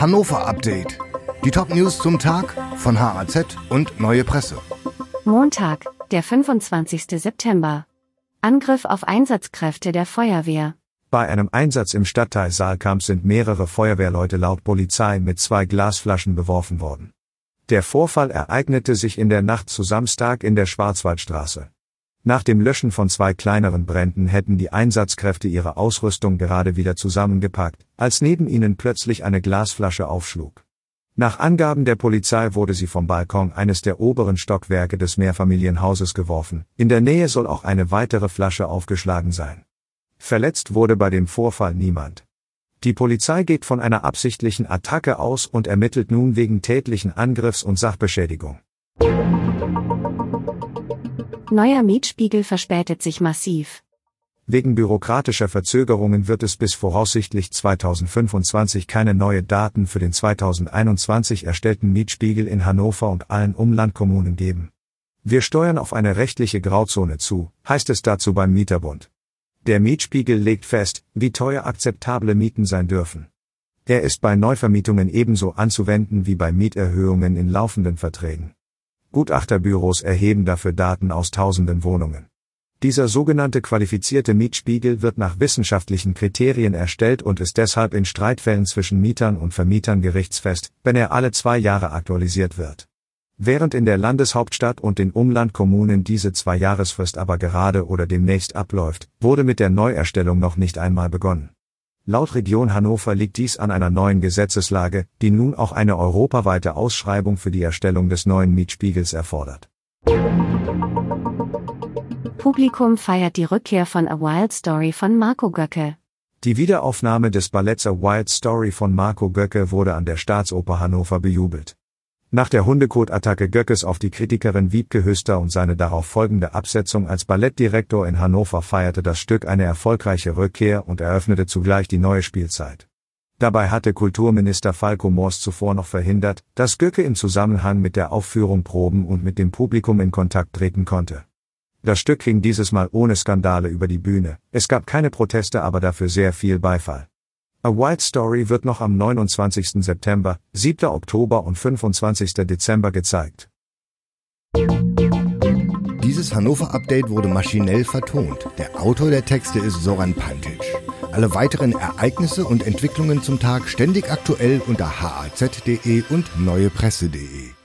Hannover Update. Die Top-News zum Tag von HAZ und Neue Presse. Montag, der 25. September. Angriff auf Einsatzkräfte der Feuerwehr. Bei einem Einsatz im Stadtteil Saalkamp sind mehrere Feuerwehrleute laut Polizei mit zwei Glasflaschen beworfen worden. Der Vorfall ereignete sich in der Nacht zu Samstag in der Schwarzwaldstraße. Nach dem Löschen von zwei kleineren Bränden hätten die Einsatzkräfte ihre Ausrüstung gerade wieder zusammengepackt, als neben ihnen plötzlich eine Glasflasche aufschlug. Nach Angaben der Polizei wurde sie vom Balkon eines der oberen Stockwerke des Mehrfamilienhauses geworfen, in der Nähe soll auch eine weitere Flasche aufgeschlagen sein. Verletzt wurde bei dem Vorfall niemand. Die Polizei geht von einer absichtlichen Attacke aus und ermittelt nun wegen tätlichen Angriffs und Sachbeschädigung. Neuer Mietspiegel verspätet sich massiv. Wegen bürokratischer Verzögerungen wird es bis voraussichtlich 2025 keine neue Daten für den 2021 erstellten Mietspiegel in Hannover und allen Umlandkommunen geben. Wir steuern auf eine rechtliche Grauzone zu, heißt es dazu beim Mieterbund. Der Mietspiegel legt fest, wie teuer akzeptable Mieten sein dürfen. Er ist bei Neuvermietungen ebenso anzuwenden wie bei Mieterhöhungen in laufenden Verträgen. Gutachterbüros erheben dafür Daten aus tausenden Wohnungen. Dieser sogenannte qualifizierte Mietspiegel wird nach wissenschaftlichen Kriterien erstellt und ist deshalb in Streitfällen zwischen Mietern und Vermietern gerichtsfest, wenn er alle zwei Jahre aktualisiert wird. Während in der Landeshauptstadt und den Umlandkommunen diese Zwei-Jahresfrist aber gerade oder demnächst abläuft, wurde mit der Neuerstellung noch nicht einmal begonnen. Laut Region Hannover liegt dies an einer neuen Gesetzeslage, die nun auch eine europaweite Ausschreibung für die Erstellung des neuen Mietspiegels erfordert. Publikum feiert die Rückkehr von A Wild Story von Marco Göcke. Die Wiederaufnahme des Balletts A Wild Story von Marco Göcke wurde an der Staatsoper Hannover bejubelt. Nach der Hundekot-Attacke Göckes auf die Kritikerin Wiebke Hüster und seine darauf folgende Absetzung als Ballettdirektor in Hannover feierte das Stück eine erfolgreiche Rückkehr und eröffnete zugleich die neue Spielzeit. Dabei hatte Kulturminister Falco Moors zuvor noch verhindert, dass Göcke im Zusammenhang mit der Aufführung proben und mit dem Publikum in Kontakt treten konnte. Das Stück ging dieses Mal ohne Skandale über die Bühne, es gab keine Proteste, aber dafür sehr viel Beifall. A Wild Story wird noch am 29. September, 7. Oktober und 25. Dezember gezeigt. Dieses Hannover-Update wurde maschinell vertont. Der Autor der Texte ist Soran Pantic. Alle weiteren Ereignisse und Entwicklungen zum Tag ständig aktuell unter haz.de und neuepresse.de.